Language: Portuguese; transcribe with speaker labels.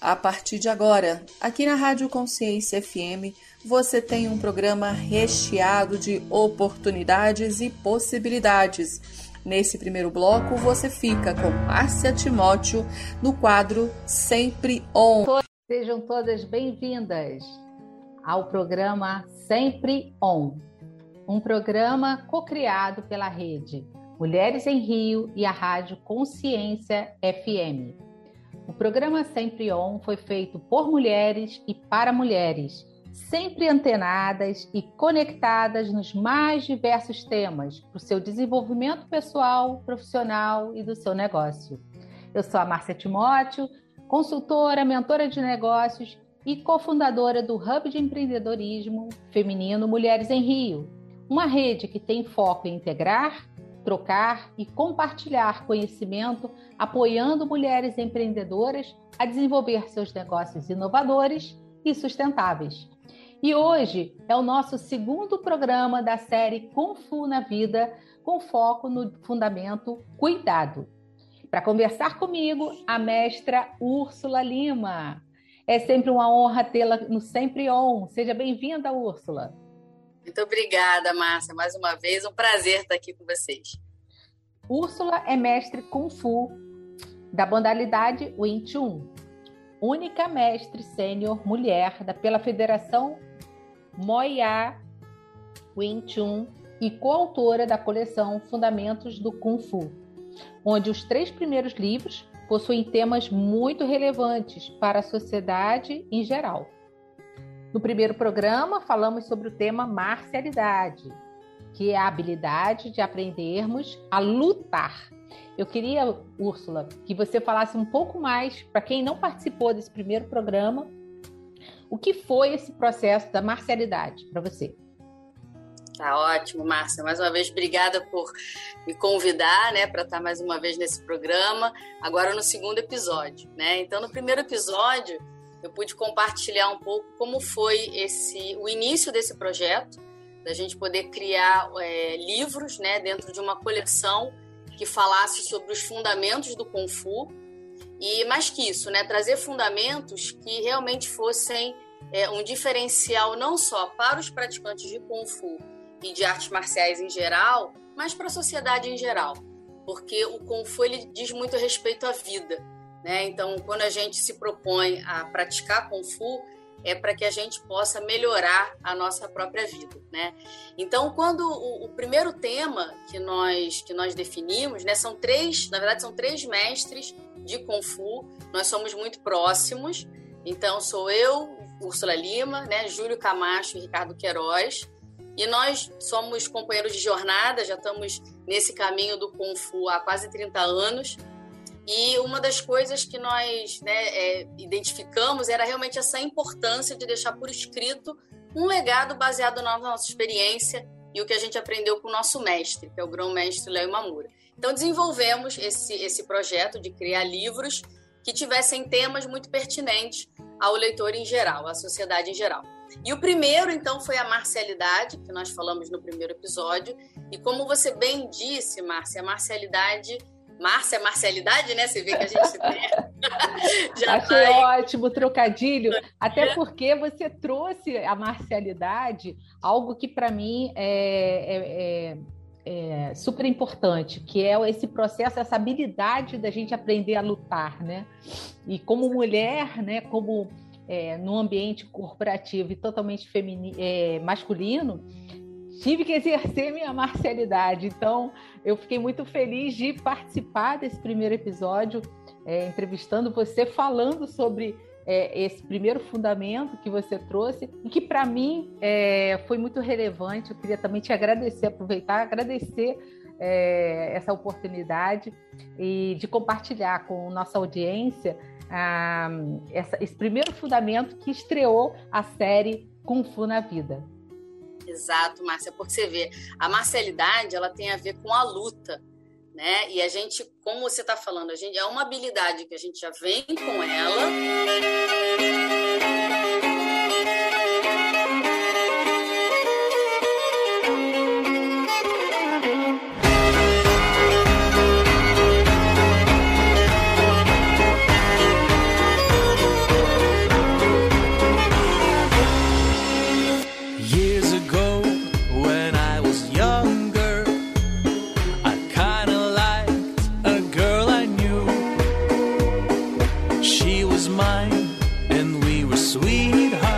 Speaker 1: A partir de agora, aqui na Rádio Consciência FM, você tem um programa recheado de oportunidades e possibilidades. Nesse primeiro bloco, você fica com Márcia Timóteo no quadro Sempre On.
Speaker 2: Sejam todas bem-vindas ao programa Sempre On, um programa co-criado pela rede Mulheres em Rio e a Rádio Consciência FM. O programa Sempre On foi feito por mulheres e para mulheres, sempre antenadas e conectadas nos mais diversos temas para o seu desenvolvimento pessoal, profissional e do seu negócio. Eu sou a Márcia Timóteo, consultora, mentora de negócios e cofundadora do Hub de Empreendedorismo Feminino Mulheres em Rio, uma rede que tem foco em integrar trocar e compartilhar conhecimento, apoiando mulheres empreendedoras a desenvolver seus negócios inovadores e sustentáveis. E hoje é o nosso segundo programa da série Kung Fu na Vida, com foco no fundamento cuidado. Para conversar comigo, a mestra Úrsula Lima. É sempre uma honra tê-la no Sempre On. Seja bem-vinda, Úrsula.
Speaker 3: Muito obrigada, Márcia. Mais uma vez, um prazer estar aqui com vocês.
Speaker 2: Úrsula é mestre Kung Fu da modalidade Wing Chun, única mestre sênior mulher da, pela Federação Moya Wing Chun e coautora da coleção Fundamentos do Kung Fu, onde os três primeiros livros possuem temas muito relevantes para a sociedade em geral. No primeiro programa, falamos sobre o tema marcialidade, que é a habilidade de aprendermos a lutar. Eu queria, Úrsula, que você falasse um pouco mais, para quem não participou desse primeiro programa, o que foi esse processo da marcialidade para você?
Speaker 3: Tá ótimo, Márcia. Mais uma vez, obrigada por me convidar, né, para estar mais uma vez nesse programa. Agora no segundo episódio, né? Então, no primeiro episódio, eu pude compartilhar um pouco como foi esse o início desse projeto, da gente poder criar é, livros, né, dentro de uma coleção que falasse sobre os fundamentos do Kung Fu e mais que isso, né, trazer fundamentos que realmente fossem é, um diferencial não só para os praticantes de Kung Fu e de artes marciais em geral, mas para a sociedade em geral, porque o Kung Fu ele diz muito respeito à vida. Né? Então, quando a gente se propõe a praticar Kung Fu, é para que a gente possa melhorar a nossa própria vida, né? Então, quando o, o, primeiro tema que nós que nós definimos, né, são três, na verdade são três mestres de Kung Fu. Nós somos muito próximos. Então, sou eu, Úrsula Lima, né, Júlio Camacho e Ricardo Queiroz. E nós somos companheiros de jornada, já estamos nesse caminho do Kung Fu há quase 30 anos. E uma das coisas que nós né, é, identificamos era realmente essa importância de deixar por escrito um legado baseado na nossa experiência e o que a gente aprendeu com o nosso mestre, que é o grão-mestre Léo Mamura. Então, desenvolvemos esse, esse projeto de criar livros que tivessem temas muito pertinentes ao leitor em geral, à sociedade em geral. E o primeiro, então, foi a marcialidade, que nós falamos no primeiro episódio. E como você bem disse, Márcia, a marcialidade Márcia, marcialidade, né? Você vê que a gente tem.
Speaker 2: Já Achei tá ótimo trocadilho, até porque você trouxe a marcialidade, algo que para mim é, é, é, é, super importante, que é esse processo, essa habilidade da gente aprender a lutar, né? E como mulher, né? Como é, num ambiente corporativo e totalmente feminino, é, masculino, tive que exercer minha marcialidade. Então, eu fiquei muito feliz de participar desse primeiro episódio, é, entrevistando você, falando sobre é, esse primeiro fundamento que você trouxe e que, para mim, é, foi muito relevante. Eu queria também te agradecer, aproveitar, agradecer é, essa oportunidade e de compartilhar com nossa audiência ah, essa, esse primeiro fundamento que estreou a série Kung Fu na Vida.
Speaker 3: Exato, Márcia, porque você vê, a marcialidade ela tem a ver com a luta, né? E a gente, como você está falando, a gente é uma habilidade que a gente já vem com ela.
Speaker 4: mine, and we were sweethearts.